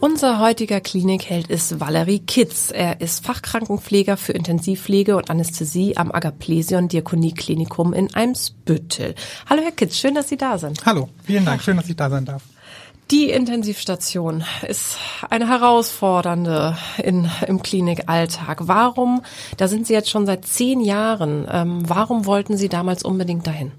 Unser heutiger Klinikheld ist Valerie Kitz. Er ist Fachkrankenpfleger für Intensivpflege und Anästhesie am Agaplesion Diakonieklinikum in Eimsbüttel. Hallo Herr Kitz, schön, dass Sie da sind. Hallo, vielen Dank, schön, dass ich da sein darf. Die Intensivstation ist eine herausfordernde in, im Klinikalltag. Warum, da sind Sie jetzt schon seit zehn Jahren, ähm, warum wollten Sie damals unbedingt dahin?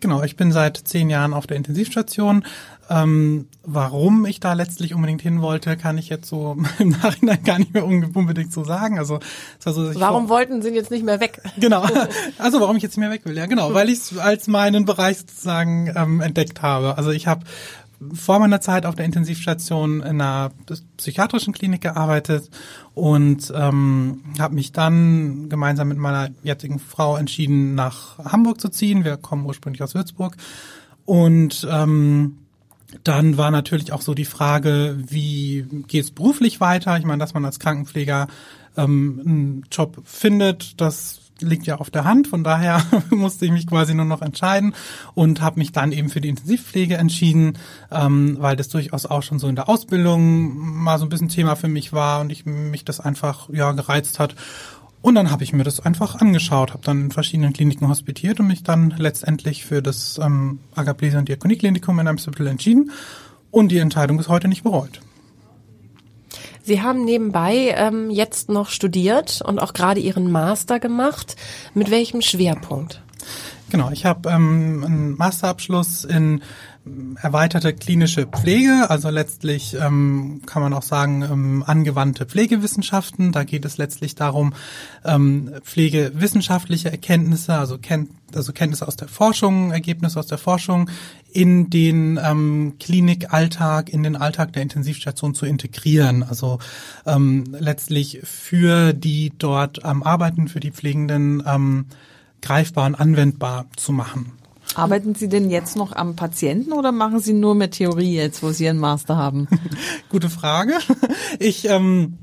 Genau, ich bin seit zehn Jahren auf der Intensivstation. Ähm, warum ich da letztlich unbedingt hin wollte, kann ich jetzt so im Nachhinein gar nicht mehr unbedingt so sagen. Also, also warum wollten Sie jetzt nicht mehr weg? Genau, also warum ich jetzt nicht mehr weg will, ja genau, weil ich es als meinen Bereich sozusagen ähm, entdeckt habe. Also ich habe vor meiner Zeit auf der Intensivstation in einer psychiatrischen Klinik gearbeitet und ähm, habe mich dann gemeinsam mit meiner jetzigen Frau entschieden, nach Hamburg zu ziehen. Wir kommen ursprünglich aus Würzburg und ähm, dann war natürlich auch so die Frage, wie geht es beruflich weiter? Ich meine, dass man als Krankenpfleger ähm, einen Job findet, das liegt ja auf der Hand. Von daher musste ich mich quasi nur noch entscheiden und habe mich dann eben für die Intensivpflege entschieden, ähm, weil das durchaus auch schon so in der Ausbildung mal so ein bisschen Thema für mich war und ich mich das einfach ja gereizt hat. Und dann habe ich mir das einfach angeschaut, habe dann in verschiedenen Kliniken hospitiert und mich dann letztendlich für das ähm, Agaplese- und Diakonieklinikum in Amsterdam entschieden und die Entscheidung bis heute nicht bereut. Sie haben nebenbei ähm, jetzt noch studiert und auch gerade Ihren Master gemacht. Mit welchem Schwerpunkt? Genau, ich habe ähm, einen Masterabschluss in erweiterte klinische Pflege, also letztlich ähm, kann man auch sagen ähm, angewandte Pflegewissenschaften. Da geht es letztlich darum, ähm, pflegewissenschaftliche Erkenntnisse, also, Ken also Kenntnisse aus der Forschung, Ergebnisse aus der Forschung in den ähm, Klinikalltag, in den Alltag der Intensivstation zu integrieren. Also ähm, letztlich für die dort am Arbeiten, für die Pflegenden ähm, greifbar und anwendbar zu machen. Arbeiten Sie denn jetzt noch am Patienten oder machen Sie nur mit Theorie jetzt, wo Sie Ihren Master haben? Gute Frage. Ich ähm,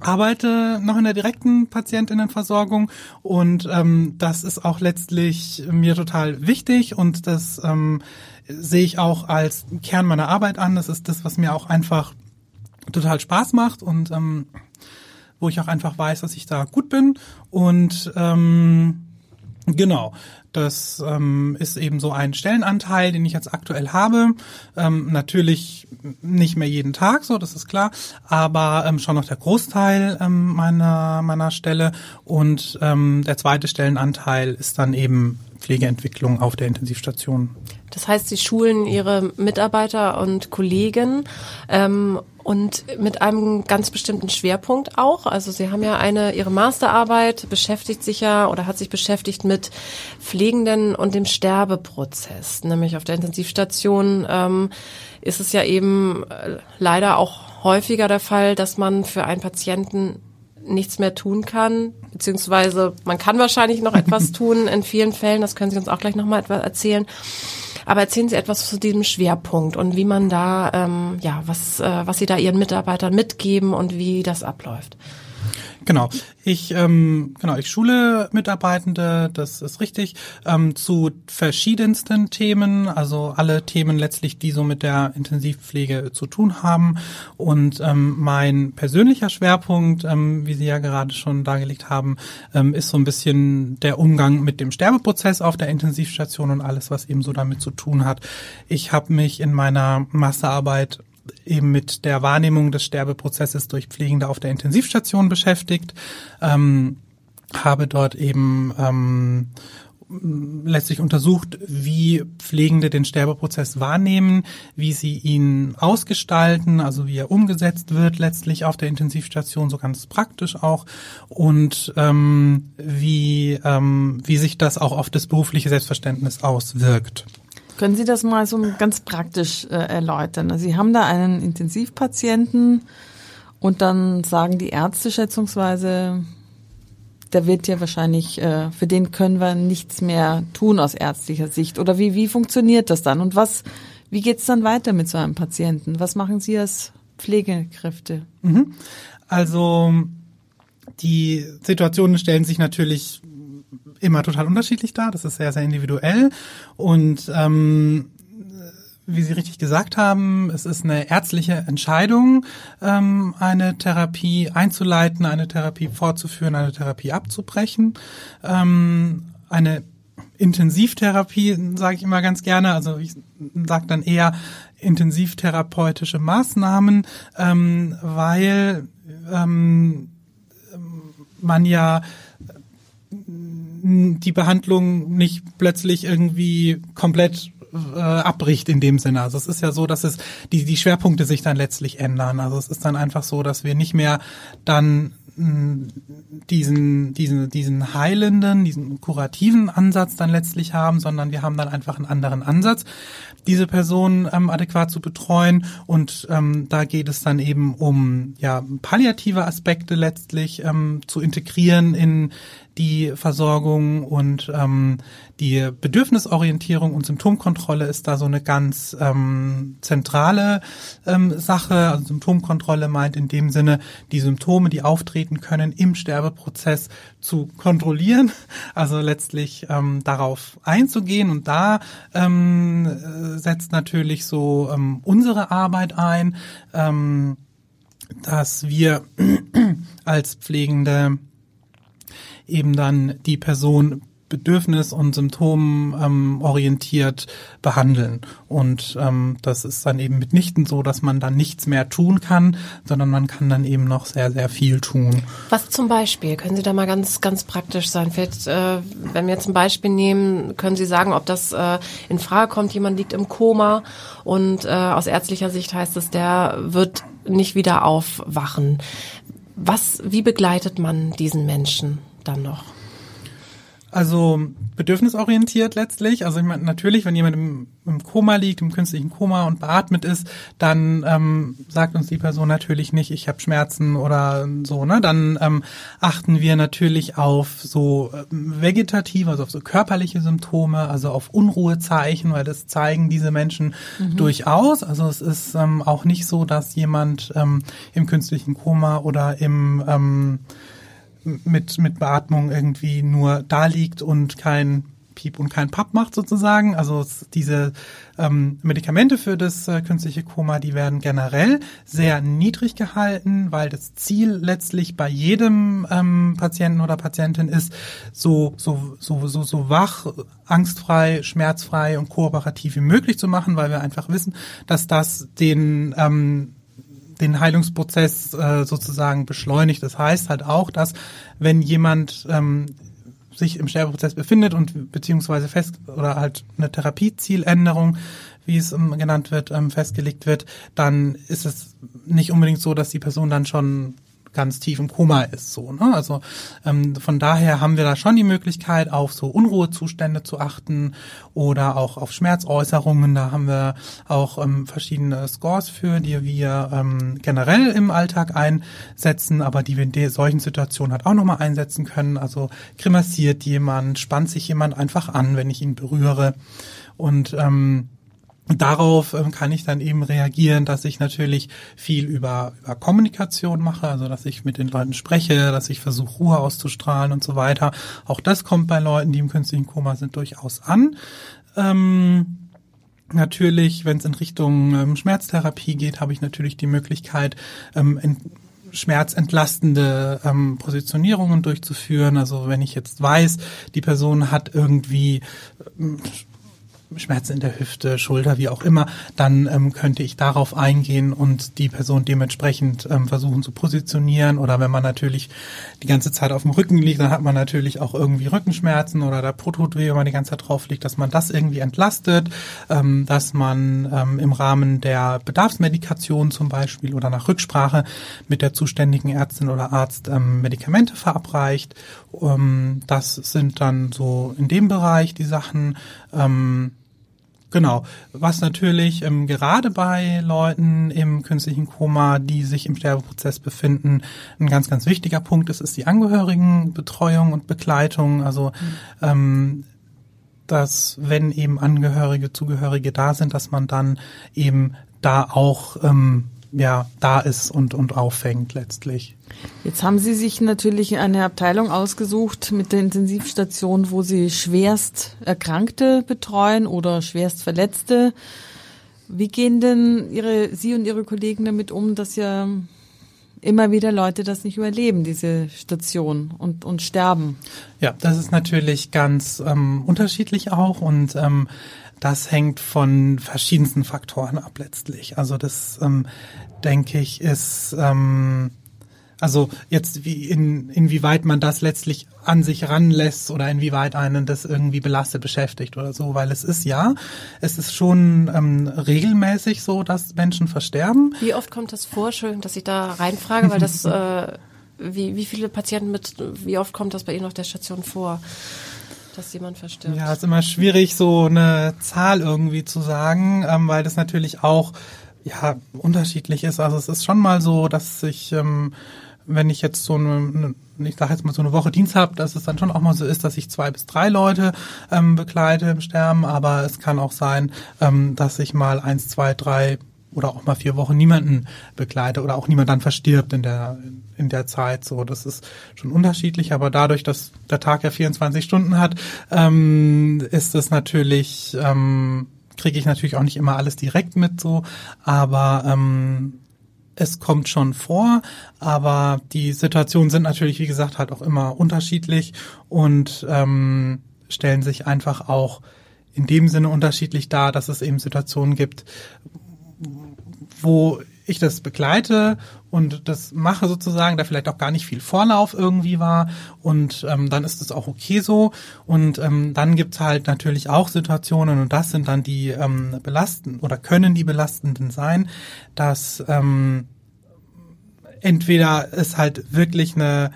arbeite noch in der direkten Patientinnenversorgung und ähm, das ist auch letztlich mir total wichtig und das ähm, sehe ich auch als Kern meiner Arbeit an. Das ist das, was mir auch einfach total Spaß macht und ähm, wo ich auch einfach weiß, dass ich da gut bin und ähm, Genau, das ähm, ist eben so ein Stellenanteil, den ich jetzt aktuell habe. Ähm, natürlich nicht mehr jeden Tag, so das ist klar, aber ähm, schon noch der Großteil ähm, meiner meiner Stelle und ähm, der zweite Stellenanteil ist dann eben Pflegeentwicklung auf der Intensivstation. Das heißt, Sie schulen Ihre Mitarbeiter und Kollegen ähm, und mit einem ganz bestimmten Schwerpunkt auch. Also Sie haben ja eine, Ihre Masterarbeit beschäftigt sich ja oder hat sich beschäftigt mit Pflegenden und dem Sterbeprozess. Nämlich auf der Intensivstation ähm, ist es ja eben äh, leider auch häufiger der Fall, dass man für einen Patienten nichts mehr tun kann, beziehungsweise man kann wahrscheinlich noch etwas tun in vielen Fällen, das können Sie uns auch gleich nochmal etwas erzählen. Aber erzählen Sie etwas zu diesem Schwerpunkt und wie man da, ähm, ja, was, äh, was Sie da Ihren Mitarbeitern mitgeben und wie das abläuft. Genau. Ich ähm, genau, ich schule Mitarbeitende, das ist richtig, ähm, zu verschiedensten Themen, also alle Themen letztlich, die so mit der Intensivpflege zu tun haben. Und ähm, mein persönlicher Schwerpunkt, ähm, wie Sie ja gerade schon dargelegt haben, ähm, ist so ein bisschen der Umgang mit dem Sterbeprozess auf der Intensivstation und alles, was eben so damit zu tun hat. Ich habe mich in meiner Masterarbeit eben mit der Wahrnehmung des Sterbeprozesses durch Pflegende auf der Intensivstation beschäftigt, ähm, habe dort eben ähm, letztlich untersucht, wie Pflegende den Sterbeprozess wahrnehmen, wie sie ihn ausgestalten, also wie er umgesetzt wird letztlich auf der Intensivstation, so ganz praktisch auch, und ähm, wie, ähm, wie sich das auch auf das berufliche Selbstverständnis auswirkt. Können Sie das mal so ganz praktisch äh, erläutern? Also Sie haben da einen Intensivpatienten und dann sagen die Ärzte schätzungsweise, der wird ja wahrscheinlich, äh, für den können wir nichts mehr tun aus ärztlicher Sicht. Oder wie, wie funktioniert das dann? Und was, wie geht's dann weiter mit so einem Patienten? Was machen Sie als Pflegekräfte? Mhm. Also die Situationen stellen sich natürlich immer total unterschiedlich dar. Das ist sehr, sehr individuell. Und ähm, wie Sie richtig gesagt haben, es ist eine ärztliche Entscheidung, ähm, eine Therapie einzuleiten, eine Therapie fortzuführen, eine Therapie abzubrechen. Ähm, eine Intensivtherapie sage ich immer ganz gerne, also ich sage dann eher intensivtherapeutische Maßnahmen, ähm, weil ähm, man ja die Behandlung nicht plötzlich irgendwie komplett äh, abbricht in dem Sinne. Also es ist ja so, dass es die, die Schwerpunkte sich dann letztlich ändern. Also es ist dann einfach so, dass wir nicht mehr dann diesen, diesen, diesen heilenden, diesen kurativen Ansatz dann letztlich haben, sondern wir haben dann einfach einen anderen Ansatz, diese Person ähm, adäquat zu betreuen. Und ähm, da geht es dann eben um ja palliative Aspekte letztlich ähm, zu integrieren in die Versorgung und ähm, die Bedürfnisorientierung und Symptomkontrolle ist da so eine ganz ähm, zentrale ähm, Sache. Also Symptomkontrolle meint in dem Sinne, die Symptome, die auftreten können, im Sterbeprozess zu kontrollieren, also letztlich ähm, darauf einzugehen. Und da ähm, setzt natürlich so ähm, unsere Arbeit ein, ähm, dass wir als Pflegende eben dann die Person bedürfnis- und symptomorientiert ähm, behandeln. Und ähm, das ist dann eben mitnichten so, dass man dann nichts mehr tun kann, sondern man kann dann eben noch sehr, sehr viel tun. Was zum Beispiel? Können Sie da mal ganz, ganz praktisch sein? Vielleicht, äh, wenn wir jetzt ein Beispiel nehmen, können Sie sagen, ob das äh, in Frage kommt, jemand liegt im Koma und äh, aus ärztlicher Sicht heißt es, der wird nicht wieder aufwachen. Was, wie begleitet man diesen Menschen? dann noch? Also bedürfnisorientiert letztlich. Also ich meine, natürlich, wenn jemand im, im, Koma liegt, im künstlichen Koma und beatmet ist, dann ähm, sagt uns die Person natürlich nicht, ich habe Schmerzen oder so. Ne? Dann ähm, achten wir natürlich auf so ähm, vegetative, also auf so körperliche Symptome, also auf Unruhezeichen, weil das zeigen diese Menschen mhm. durchaus. Also es ist ähm, auch nicht so, dass jemand ähm, im künstlichen Koma oder im ähm, mit, mit Beatmung irgendwie nur da liegt und kein Piep und kein Papp macht sozusagen. Also diese ähm, Medikamente für das äh, künstliche Koma, die werden generell sehr niedrig gehalten, weil das Ziel letztlich bei jedem ähm, Patienten oder Patientin ist, so, so, so, so, so wach, angstfrei, schmerzfrei und kooperativ wie möglich zu machen, weil wir einfach wissen, dass das den ähm, den Heilungsprozess äh, sozusagen beschleunigt. Das heißt halt auch, dass wenn jemand ähm, sich im Sterbeprozess befindet und beziehungsweise fest oder halt eine Therapiezieländerung, wie es ähm, genannt wird, ähm, festgelegt wird, dann ist es nicht unbedingt so, dass die Person dann schon ganz tief im Koma ist. So, ne? Also ähm, von daher haben wir da schon die Möglichkeit, auf so Unruhezustände zu achten oder auch auf Schmerzäußerungen. Da haben wir auch ähm, verschiedene Scores für, die wir ähm, generell im Alltag einsetzen, aber die wir in solchen Situationen halt auch nochmal einsetzen können. Also grimassiert jemand, spannt sich jemand einfach an, wenn ich ihn berühre. Und ähm, darauf ähm, kann ich dann eben reagieren, dass ich natürlich viel über, über Kommunikation mache, also dass ich mit den Leuten spreche, dass ich versuche, Ruhe auszustrahlen und so weiter. Auch das kommt bei Leuten, die im künstlichen Koma sind, durchaus an. Ähm, natürlich, wenn es in Richtung ähm, Schmerztherapie geht, habe ich natürlich die Möglichkeit, ähm, schmerzentlastende ähm, Positionierungen durchzuführen. Also wenn ich jetzt weiß, die Person hat irgendwie ähm, Schmerzen in der Hüfte, Schulter, wie auch immer, dann ähm, könnte ich darauf eingehen und die Person dementsprechend ähm, versuchen zu positionieren. Oder wenn man natürlich die ganze Zeit auf dem Rücken liegt, dann hat man natürlich auch irgendwie Rückenschmerzen oder der Po tut weh, wenn man die ganze Zeit drauf liegt, dass man das irgendwie entlastet, ähm, dass man ähm, im Rahmen der Bedarfsmedikation zum Beispiel oder nach Rücksprache mit der zuständigen Ärztin oder Arzt ähm, Medikamente verabreicht. Ähm, das sind dann so in dem Bereich die Sachen. Ähm, Genau. Was natürlich ähm, gerade bei Leuten im künstlichen Koma, die sich im Sterbeprozess befinden, ein ganz, ganz wichtiger Punkt ist, ist die Angehörigenbetreuung und Begleitung. Also mhm. ähm, dass wenn eben Angehörige, Zugehörige da sind, dass man dann eben da auch ähm, ja da ist und und auffängt letztlich. Jetzt haben Sie sich natürlich eine Abteilung ausgesucht mit der Intensivstation, wo Sie schwerst Erkrankte betreuen oder schwerst Verletzte. Wie gehen denn Ihre Sie und Ihre Kollegen damit um, dass ja immer wieder Leute das nicht überleben, diese Station und, und sterben. Ja, das ist natürlich ganz ähm, unterschiedlich auch und ähm, das hängt von verschiedensten Faktoren ab letztlich. Also das ähm, denke ich ist ähm, also jetzt wie in, inwieweit man das letztlich an sich ranlässt oder inwieweit einen das irgendwie belastet beschäftigt oder so, weil es ist ja, es ist schon ähm, regelmäßig so, dass Menschen versterben. Wie oft kommt das vor? Schön, dass ich da reinfrage, weil das äh, wie, wie viele Patienten mit, wie oft kommt das bei Ihnen auf der Station vor? dass jemand verstirbt. Ja, ist immer schwierig, so eine Zahl irgendwie zu sagen, ähm, weil das natürlich auch ja unterschiedlich ist. Also es ist schon mal so, dass ich ähm, wenn ich jetzt so eine, ich sage jetzt mal so eine Woche Dienst habe, dass es dann schon auch mal so ist, dass ich zwei bis drei Leute ähm, begleite im Sterben, aber es kann auch sein, ähm, dass ich mal eins, zwei, drei oder auch mal vier Wochen niemanden begleite oder auch niemand dann verstirbt in der in der Zeit. So, das ist schon unterschiedlich, aber dadurch, dass der Tag ja 24 Stunden hat, ähm, ist es natürlich ähm, kriege ich natürlich auch nicht immer alles direkt mit so, aber ähm, es kommt schon vor, aber die Situationen sind natürlich, wie gesagt, halt auch immer unterschiedlich und ähm, stellen sich einfach auch in dem Sinne unterschiedlich dar, dass es eben Situationen gibt, wo ich das begleite und das mache sozusagen, da vielleicht auch gar nicht viel Vorlauf irgendwie war. Und ähm, dann ist es auch okay so. Und ähm, dann gibt's halt natürlich auch Situationen und das sind dann die ähm, belastenden oder können die belastenden sein, dass ähm, entweder es halt wirklich eine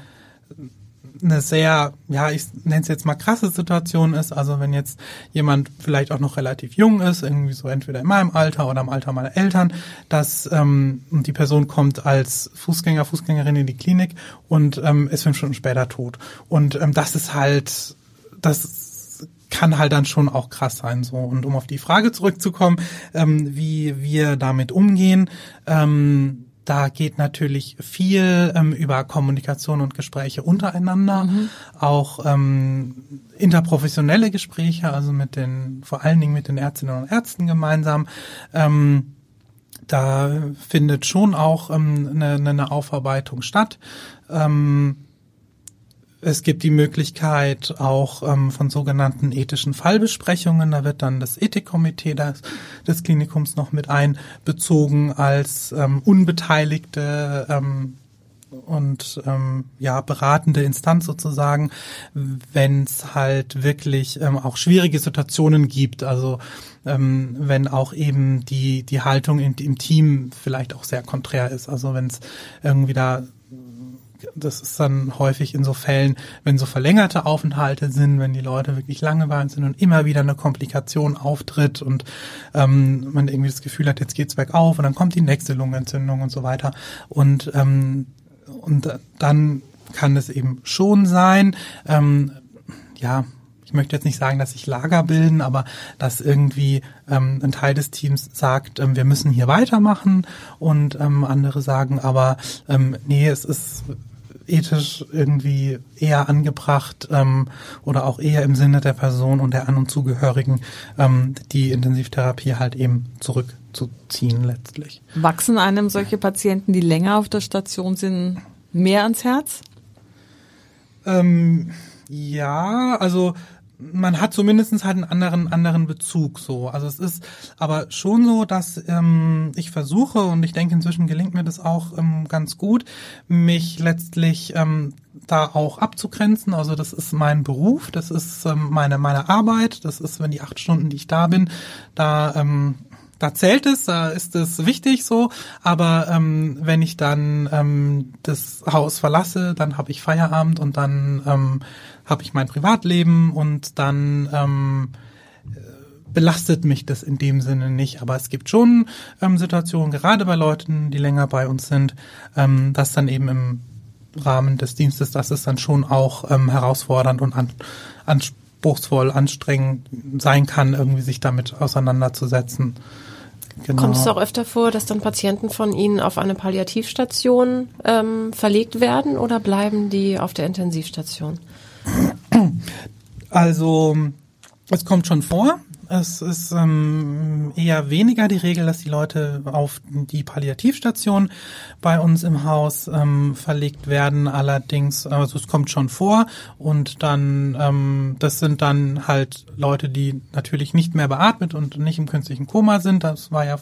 eine sehr, ja, ich nenne es jetzt mal krasse Situation ist. Also wenn jetzt jemand vielleicht auch noch relativ jung ist, irgendwie so entweder in meinem Alter oder im Alter meiner Eltern, dass ähm, die Person kommt als Fußgänger, Fußgängerin in die Klinik und ähm, ist fünf Stunden später tot. Und ähm, das ist halt, das kann halt dann schon auch krass sein. So und um auf die Frage zurückzukommen, ähm, wie wir damit umgehen. Ähm, da geht natürlich viel ähm, über Kommunikation und Gespräche untereinander, mhm. auch ähm, interprofessionelle Gespräche, also mit den, vor allen Dingen mit den Ärztinnen und Ärzten gemeinsam. Ähm, da findet schon auch ähm, eine, eine Aufarbeitung statt. Ähm, es gibt die Möglichkeit auch ähm, von sogenannten ethischen Fallbesprechungen. Da wird dann das Ethikkomitee des, des Klinikums noch mit einbezogen als ähm, unbeteiligte ähm, und ähm, ja beratende Instanz sozusagen, wenn es halt wirklich ähm, auch schwierige Situationen gibt. Also ähm, wenn auch eben die die Haltung in, im Team vielleicht auch sehr konträr ist. Also wenn es irgendwie da das ist dann häufig in so Fällen, wenn so verlängerte Aufenthalte sind, wenn die Leute wirklich lange bei sind und immer wieder eine Komplikation auftritt und ähm, man irgendwie das Gefühl hat, jetzt geht's bergauf und dann kommt die nächste Lungenentzündung und so weiter. Und, ähm, und dann kann es eben schon sein, ähm, ja, ich möchte jetzt nicht sagen, dass sich Lager bilden, aber dass irgendwie ähm, ein Teil des Teams sagt, ähm, wir müssen hier weitermachen und ähm, andere sagen aber, ähm, nee, es ist ethisch irgendwie eher angebracht ähm, oder auch eher im Sinne der Person und der An- und Zugehörigen ähm, die Intensivtherapie halt eben zurückzuziehen letztlich. Wachsen einem solche Patienten, die länger auf der Station sind, mehr ans Herz? Ähm, ja, also man hat zumindest halt einen anderen anderen Bezug so. Also es ist aber schon so, dass ähm, ich versuche und ich denke inzwischen gelingt mir das auch ähm, ganz gut, mich letztlich ähm, da auch abzugrenzen. Also das ist mein Beruf, das ist ähm, meine meine Arbeit, das ist wenn die acht Stunden, die ich da bin, da ähm, da zählt es, da ist es wichtig so, aber ähm, wenn ich dann ähm, das Haus verlasse, dann habe ich Feierabend und dann ähm, habe ich mein Privatleben und dann ähm, belastet mich das in dem Sinne nicht. Aber es gibt schon ähm, Situationen, gerade bei Leuten, die länger bei uns sind, ähm, dass dann eben im Rahmen des Dienstes, dass es dann schon auch ähm, herausfordernd und an, anspruchsvoll, anstrengend sein kann, irgendwie sich damit auseinanderzusetzen. Genau. Kommt es auch öfter vor, dass dann Patienten von Ihnen auf eine Palliativstation ähm, verlegt werden oder bleiben die auf der Intensivstation? Also es kommt schon vor. Es ist ähm, eher weniger die Regel, dass die Leute auf die Palliativstation bei uns im Haus ähm, verlegt werden. Allerdings, also es kommt schon vor und dann, ähm, das sind dann halt Leute, die natürlich nicht mehr beatmet und nicht im künstlichen Koma sind. Das war ja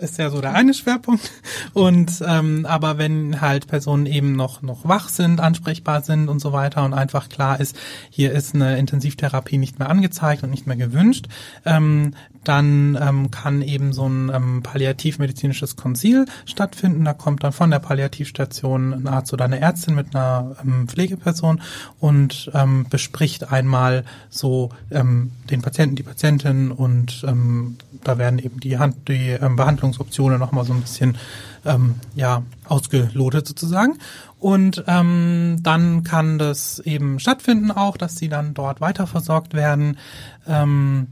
ist ja so der eine Schwerpunkt. Und ähm, aber wenn halt Personen eben noch noch wach sind, ansprechbar sind und so weiter und einfach klar ist, hier ist eine Intensivtherapie nicht mehr angezeigt und nicht mehr gewünscht, ähm, dann ähm, kann eben so ein ähm, palliativmedizinisches Konzil stattfinden. Da kommt dann von der Palliativstation ein Arzt oder eine Ärztin mit einer ähm, Pflegeperson und ähm, bespricht einmal so ähm, den Patienten, die Patientin und ähm, da werden eben die, Hand, die ähm, Behandlungsoptionen nochmal so ein bisschen ähm, ja, ausgelotet sozusagen. Und ähm, dann kann das eben stattfinden auch, dass sie dann dort weiterversorgt werden. Ähm,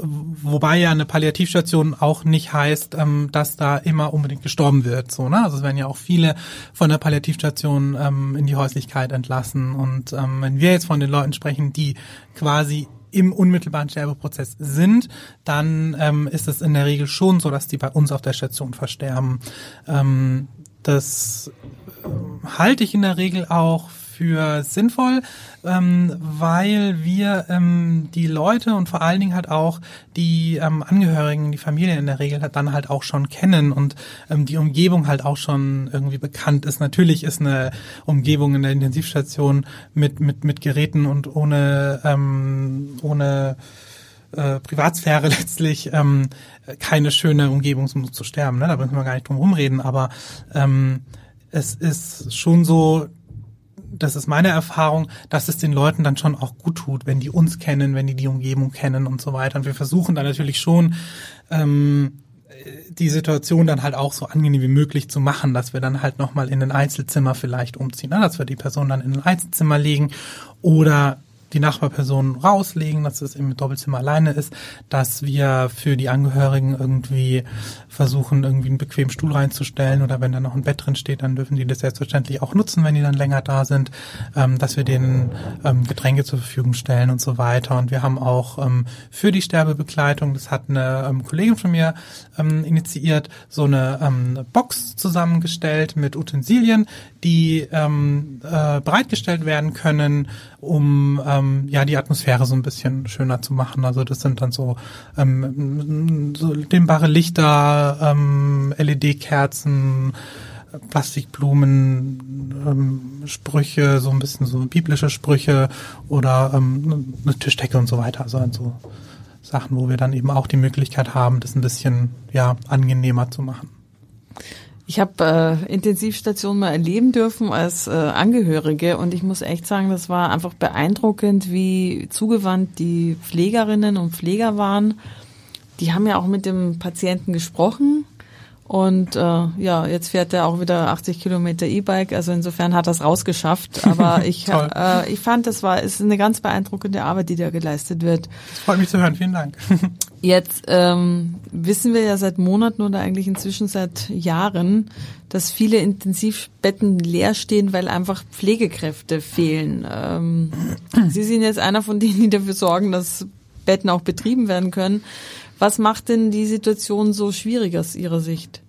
wobei ja eine Palliativstation auch nicht heißt, ähm, dass da immer unbedingt gestorben wird. So, ne? Also es werden ja auch viele von der Palliativstation ähm, in die Häuslichkeit entlassen. Und ähm, wenn wir jetzt von den Leuten sprechen, die quasi im unmittelbaren Sterbeprozess sind, dann ähm, ist es in der Regel schon so, dass die bei uns auf der Station versterben. Ähm, das äh, halte ich in der Regel auch für sinnvoll, ähm, weil wir ähm, die Leute und vor allen Dingen halt auch die ähm, Angehörigen, die Familie in der Regel halt dann halt auch schon kennen und ähm, die Umgebung halt auch schon irgendwie bekannt ist. Natürlich ist eine Umgebung in der Intensivstation mit mit mit Geräten und ohne ähm, ohne äh, Privatsphäre letztlich ähm, keine schöne Umgebung, um zu sterben. Ne? Da müssen wir gar nicht drum rumreden, aber ähm, es ist schon so, das ist meine Erfahrung, dass es den Leuten dann schon auch gut tut, wenn die uns kennen, wenn die die Umgebung kennen und so weiter. Und wir versuchen dann natürlich schon, ähm, die Situation dann halt auch so angenehm wie möglich zu machen, dass wir dann halt nochmal in ein Einzelzimmer vielleicht umziehen, ne? dass wir die Person dann in ein Einzelzimmer legen oder die Nachbarperson rauslegen, dass es im Doppelzimmer alleine ist, dass wir für die Angehörigen irgendwie versuchen, irgendwie einen bequemen Stuhl reinzustellen oder wenn da noch ein Bett drin steht, dann dürfen die das selbstverständlich auch nutzen, wenn die dann länger da sind, ähm, dass wir denen ähm, Getränke zur Verfügung stellen und so weiter. Und wir haben auch ähm, für die Sterbebegleitung, das hat eine ähm, Kollegin von mir ähm, initiiert, so eine ähm, Box zusammengestellt mit Utensilien, die ähm, äh, bereitgestellt werden können, um ähm, ja die Atmosphäre so ein bisschen schöner zu machen. Also das sind dann so, ähm, so dimmbare Lichter, ähm, LED-Kerzen, Plastikblumen, ähm, Sprüche, so ein bisschen so biblische Sprüche oder ähm, eine Tischdecke und so weiter. Also so Sachen, wo wir dann eben auch die Möglichkeit haben, das ein bisschen ja angenehmer zu machen. Ich habe äh, Intensivstationen mal erleben dürfen als äh, Angehörige und ich muss echt sagen, das war einfach beeindruckend, wie zugewandt die Pflegerinnen und Pfleger waren. Die haben ja auch mit dem Patienten gesprochen und äh, ja, jetzt fährt er auch wieder 80 Kilometer E-Bike, also insofern hat er es rausgeschafft. Aber ich, äh, ich fand, das war ist eine ganz beeindruckende Arbeit, die da geleistet wird. Das freut mich zu hören, vielen Dank. Jetzt ähm, wissen wir ja seit Monaten oder eigentlich inzwischen seit Jahren, dass viele Intensivbetten leer stehen, weil einfach Pflegekräfte fehlen. Ähm, Sie sind jetzt einer von denen, die dafür sorgen, dass Betten auch betrieben werden können. Was macht denn die Situation so schwierig aus Ihrer Sicht?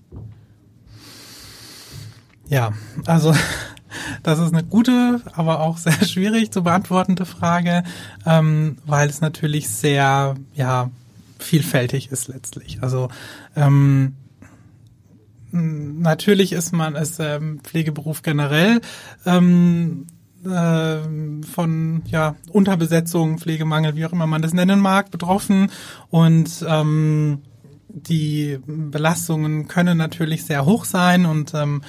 Ja, also das ist eine gute, aber auch sehr schwierig zu beantwortende Frage, ähm, weil es natürlich sehr, ja, vielfältig ist letztlich. Also ähm, natürlich ist man als ähm, Pflegeberuf generell ähm, äh, von ja Unterbesetzung, Pflegemangel, wie auch immer man das nennen mag, betroffen und ähm, die Belastungen können natürlich sehr hoch sein und ähm,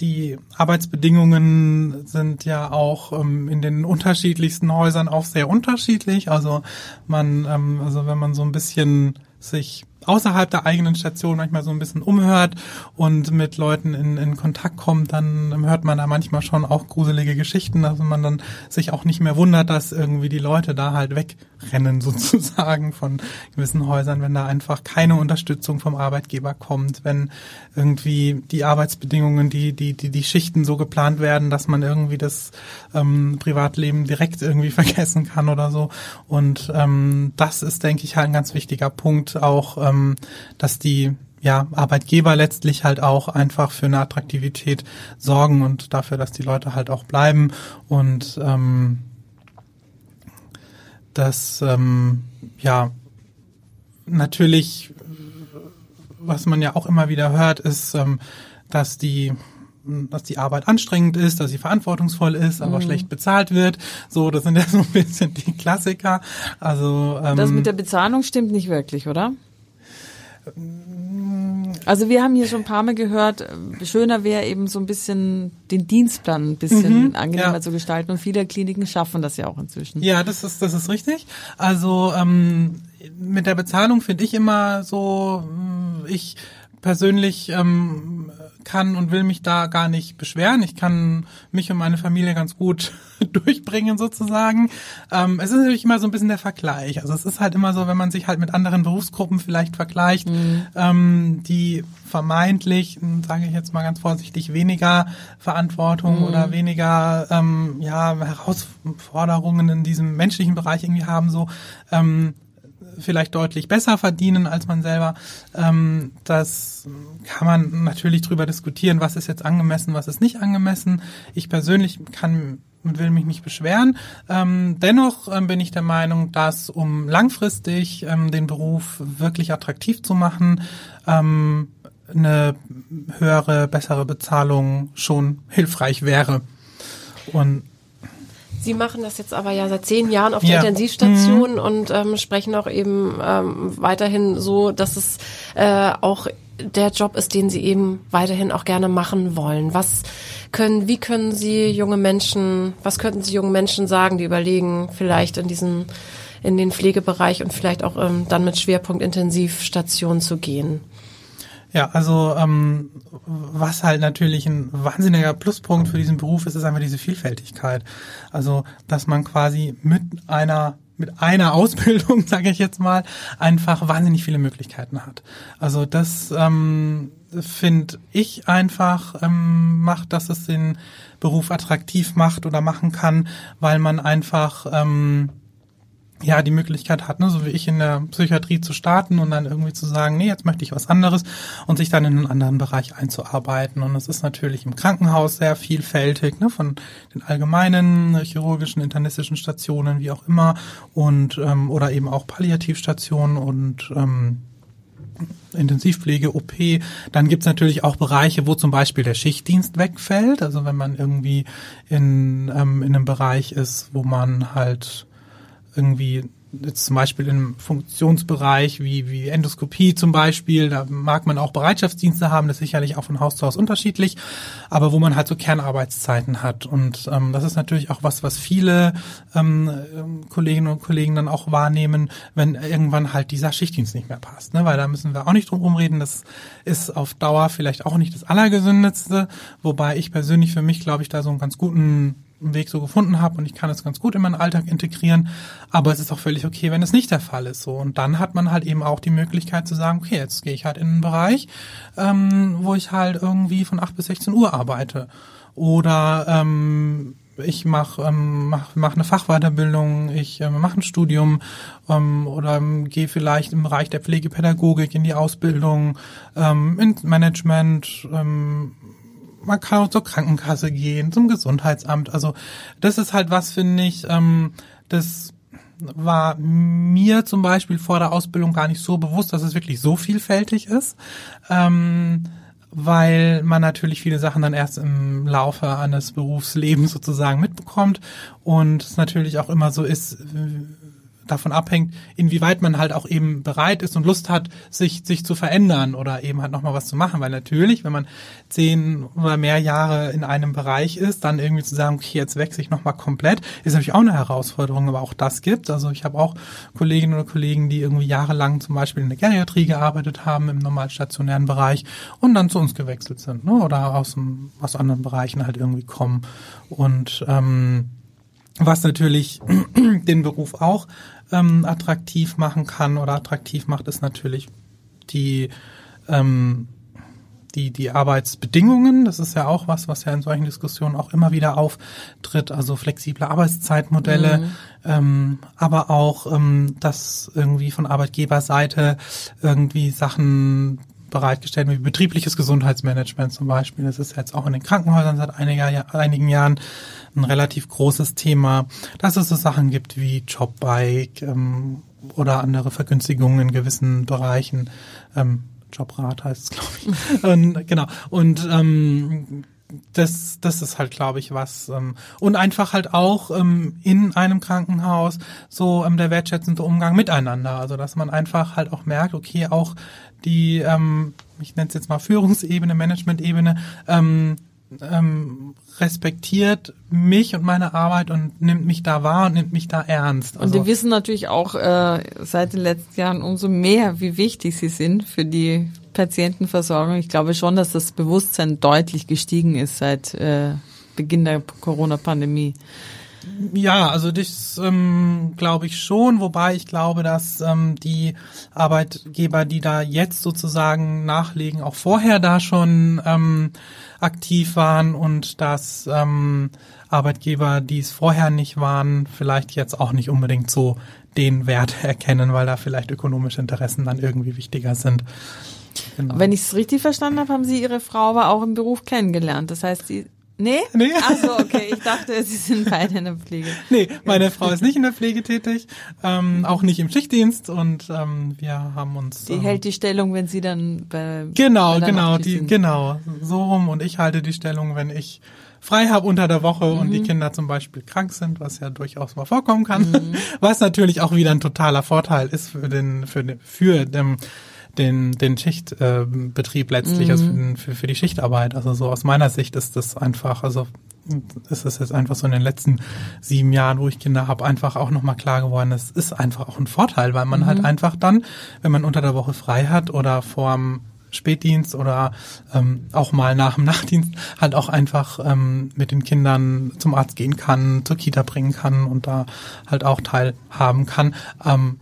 die Arbeitsbedingungen sind ja auch ähm, in den unterschiedlichsten Häusern auch sehr unterschiedlich. Also man, ähm, also wenn man so ein bisschen sich außerhalb der eigenen Station manchmal so ein bisschen umhört und mit Leuten in, in Kontakt kommt, dann hört man da manchmal schon auch gruselige Geschichten, dass man dann sich auch nicht mehr wundert, dass irgendwie die Leute da halt wegrennen sozusagen von gewissen Häusern, wenn da einfach keine Unterstützung vom Arbeitgeber kommt, wenn irgendwie die Arbeitsbedingungen, die, die, die, die Schichten so geplant werden, dass man irgendwie das ähm, Privatleben direkt irgendwie vergessen kann oder so. Und ähm, das ist, denke ich, halt ein ganz wichtiger Punkt auch, ähm, dass die ja, Arbeitgeber letztlich halt auch einfach für eine Attraktivität sorgen und dafür, dass die Leute halt auch bleiben und ähm, dass ähm, ja natürlich, was man ja auch immer wieder hört, ist, ähm, dass die dass die Arbeit anstrengend ist, dass sie verantwortungsvoll ist, aber mhm. schlecht bezahlt wird. So, das sind ja so ein bisschen die Klassiker. Also ähm, das mit der Bezahlung stimmt nicht wirklich, oder? Also wir haben hier schon ein paar Mal gehört, schöner wäre eben so ein bisschen den Dienstplan ein bisschen mhm, angenehmer ja. zu gestalten und viele Kliniken schaffen das ja auch inzwischen. Ja, das ist das ist richtig. Also ähm, mit der Bezahlung finde ich immer so, ich persönlich ähm, kann und will mich da gar nicht beschweren. Ich kann mich und meine Familie ganz gut durchbringen sozusagen. Ähm, es ist natürlich immer so ein bisschen der Vergleich. Also es ist halt immer so, wenn man sich halt mit anderen Berufsgruppen vielleicht vergleicht, mhm. ähm, die vermeintlich, sage ich jetzt mal ganz vorsichtig, weniger Verantwortung mhm. oder weniger ähm, ja, Herausforderungen in diesem menschlichen Bereich irgendwie haben, so ähm, vielleicht deutlich besser verdienen als man selber. Ähm, das kann man natürlich drüber diskutieren, was ist jetzt angemessen, was ist nicht angemessen. Ich persönlich kann und will mich nicht beschweren. Ähm, dennoch ähm, bin ich der Meinung, dass um langfristig ähm, den Beruf wirklich attraktiv zu machen, ähm, eine höhere, bessere Bezahlung schon hilfreich wäre. Und Sie machen das jetzt aber ja seit zehn Jahren auf der ja. Intensivstation mhm. und ähm, sprechen auch eben ähm, weiterhin so, dass es äh, auch der Job ist, den Sie eben weiterhin auch gerne machen wollen. Was können, wie können Sie junge Menschen, was könnten Sie jungen Menschen sagen, die überlegen, vielleicht in diesen, in den Pflegebereich und vielleicht auch ähm, dann mit Schwerpunkt Intensivstation zu gehen? Ja, also ähm, was halt natürlich ein wahnsinniger Pluspunkt für diesen Beruf ist, ist einfach diese Vielfältigkeit. Also, dass man quasi mit einer mit einer Ausbildung, sage ich jetzt mal, einfach wahnsinnig viele Möglichkeiten hat. Also das ähm, finde ich einfach ähm, macht, dass es den Beruf attraktiv macht oder machen kann, weil man einfach ähm, ja die Möglichkeit hat, ne, so wie ich in der Psychiatrie zu starten und dann irgendwie zu sagen, nee, jetzt möchte ich was anderes und sich dann in einen anderen Bereich einzuarbeiten. Und es ist natürlich im Krankenhaus sehr vielfältig, ne, von den allgemeinen chirurgischen, internistischen Stationen, wie auch immer, und ähm, oder eben auch Palliativstationen und ähm, Intensivpflege, OP. Dann gibt's natürlich auch Bereiche, wo zum Beispiel der Schichtdienst wegfällt. Also wenn man irgendwie in, ähm, in einem Bereich ist, wo man halt irgendwie jetzt zum Beispiel im Funktionsbereich wie, wie Endoskopie zum Beispiel, da mag man auch Bereitschaftsdienste haben, das ist sicherlich auch von Haus zu Haus unterschiedlich, aber wo man halt so Kernarbeitszeiten hat. Und ähm, das ist natürlich auch was, was viele ähm, Kolleginnen und Kollegen dann auch wahrnehmen, wenn irgendwann halt dieser Schichtdienst nicht mehr passt. Ne? Weil da müssen wir auch nicht drum rumreden, das ist auf Dauer vielleicht auch nicht das Allergesündetste, wobei ich persönlich für mich, glaube ich, da so einen ganz guten Weg so gefunden habe und ich kann es ganz gut in meinen Alltag integrieren. Aber es ist auch völlig okay, wenn es nicht der Fall ist. So und dann hat man halt eben auch die Möglichkeit zu sagen, okay, jetzt gehe ich halt in einen Bereich, ähm, wo ich halt irgendwie von 8 bis 16 Uhr arbeite oder ähm, ich mache ähm, mach, mach eine Fachweiterbildung, ich ähm, mache ein Studium ähm, oder ähm, gehe vielleicht im Bereich der Pflegepädagogik in die Ausbildung, ähm, ins Management, ähm, man kann auch zur Krankenkasse gehen, zum Gesundheitsamt. Also das ist halt was, finde ich, ähm, das war mir zum Beispiel vor der Ausbildung gar nicht so bewusst, dass es wirklich so vielfältig ist. Ähm, weil man natürlich viele Sachen dann erst im Laufe eines Berufslebens sozusagen mitbekommt und es natürlich auch immer so ist, davon abhängt, inwieweit man halt auch eben bereit ist und Lust hat, sich, sich zu verändern oder eben halt nochmal was zu machen. Weil natürlich, wenn man zehn oder mehr Jahre in einem Bereich ist, dann irgendwie zu sagen, okay, jetzt wechsle ich nochmal komplett, ist natürlich auch eine Herausforderung, aber auch das gibt. Also ich habe auch Kolleginnen oder Kollegen, die irgendwie jahrelang zum Beispiel in der Geriatrie gearbeitet haben, im normal stationären Bereich und dann zu uns gewechselt sind ne? oder aus, aus anderen Bereichen halt irgendwie kommen. Und ähm, was natürlich den Beruf auch ähm, attraktiv machen kann oder attraktiv macht, ist natürlich die ähm, die, die Arbeitsbedingungen, das ist ja auch was, was ja in solchen Diskussionen auch immer wieder auftritt, also flexible Arbeitszeitmodelle, mhm. ähm, aber auch, ähm, dass irgendwie von Arbeitgeberseite irgendwie Sachen bereitgestellt wie betriebliches Gesundheitsmanagement zum Beispiel. Das ist jetzt auch in den Krankenhäusern seit einiger, einigen Jahren ein relativ großes Thema, dass es so Sachen gibt wie Jobbike ähm, oder andere Vergünstigungen in gewissen Bereichen. Ähm, Jobrat heißt es, glaube ich. und, genau. Und ähm, das, das ist halt, glaube ich, was. Ähm, und einfach halt auch ähm, in einem Krankenhaus so ähm, der wertschätzende Umgang miteinander. Also dass man einfach halt auch merkt, okay, auch die, ähm, ich nenne es jetzt mal Führungsebene, Management-Ebene, ähm, ähm, respektiert mich und meine Arbeit und nimmt mich da wahr und nimmt mich da ernst. Also und wir wissen natürlich auch äh, seit den letzten Jahren umso mehr, wie wichtig sie sind für die Patientenversorgung. Ich glaube schon, dass das Bewusstsein deutlich gestiegen ist seit äh, Beginn der Corona-Pandemie. Ja, also das ähm, glaube ich schon, wobei ich glaube, dass ähm, die Arbeitgeber, die da jetzt sozusagen nachlegen, auch vorher da schon ähm, aktiv waren und dass ähm, Arbeitgeber, die es vorher nicht waren, vielleicht jetzt auch nicht unbedingt so den Wert erkennen, weil da vielleicht ökonomische Interessen dann irgendwie wichtiger sind. Genau. Wenn ich es richtig verstanden habe, haben Sie Ihre Frau aber auch im Beruf kennengelernt. Das heißt, Sie Nee? Nee. Ach so, okay. Ich dachte, Sie sind beide in der Pflege. Nee, meine Frau ist nicht in der Pflege tätig, ähm, auch nicht im Schichtdienst und ähm, wir haben uns. Die ähm, hält die Stellung, wenn Sie dann bei Genau, genau, die, sind. genau. So rum und ich halte die Stellung, wenn ich frei habe unter der Woche mhm. und die mhm. Kinder zum Beispiel krank sind, was ja durchaus mal vorkommen kann. Mhm. Was natürlich auch wieder ein totaler Vorteil ist für den, für den, für den den, den Schichtbetrieb äh, letztlich, also mhm. also für, für die Schichtarbeit. Also so aus meiner Sicht ist das einfach, also ist es jetzt einfach so in den letzten sieben Jahren, wo ich Kinder habe, einfach auch nochmal klar geworden, es ist einfach auch ein Vorteil, weil man halt mhm. halt einfach dann, wenn man unter der Woche frei hat oder vorm Spätdienst oder ähm, auch mal nach dem Nachtdienst halt auch einfach ähm, mit den Kindern zum Arzt gehen kann, zur Kita bringen kann und da halt auch teilhaben kann. Ähm,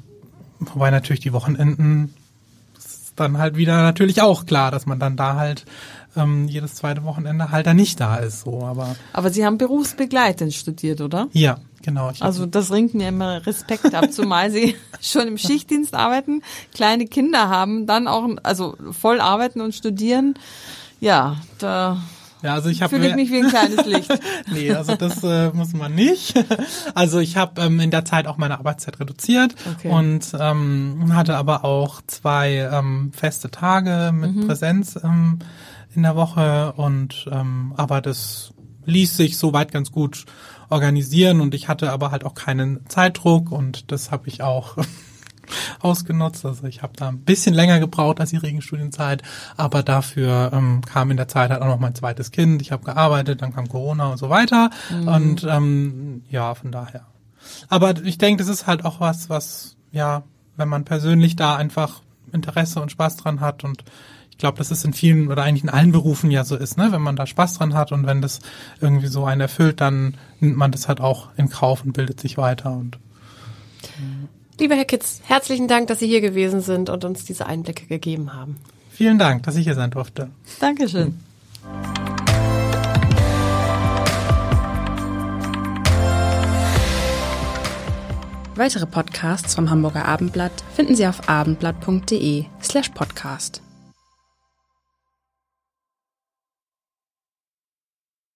wobei natürlich die Wochenenden dann halt wieder natürlich auch klar, dass man dann da halt ähm, jedes zweite Wochenende halt da nicht da ist. So, aber aber Sie haben berufsbegleitend studiert, oder? Ja, genau. also das ringt mir immer Respekt ab, zumal Sie schon im Schichtdienst arbeiten, kleine Kinder haben, dann auch also voll arbeiten und studieren. Ja, da ja, also ich habe fühle ich mich wie ein kleines Licht. nee, also das äh, muss man nicht. Also ich habe ähm, in der Zeit auch meine Arbeitszeit reduziert okay. und ähm, hatte aber auch zwei ähm, feste Tage mit mhm. Präsenz ähm, in der Woche und ähm, aber das ließ sich soweit ganz gut organisieren und ich hatte aber halt auch keinen Zeitdruck und das habe ich auch ausgenutzt. Also ich habe da ein bisschen länger gebraucht als die Regenstudienzeit, aber dafür ähm, kam in der Zeit halt auch noch mein zweites Kind. Ich habe gearbeitet, dann kam Corona und so weiter. Mhm. Und ähm, ja, von daher. Aber ich denke, das ist halt auch was, was, ja, wenn man persönlich da einfach Interesse und Spaß dran hat und ich glaube, das ist in vielen oder eigentlich in allen Berufen ja so ist, ne? Wenn man da Spaß dran hat und wenn das irgendwie so einen erfüllt, dann nimmt man das halt auch in Kauf und bildet sich weiter und Lieber Herr Kitz, herzlichen Dank, dass Sie hier gewesen sind und uns diese Einblicke gegeben haben. Vielen Dank, dass ich hier sein durfte. Dankeschön. Weitere Podcasts vom Hamburger Abendblatt finden Sie auf abendblatt.de slash podcast.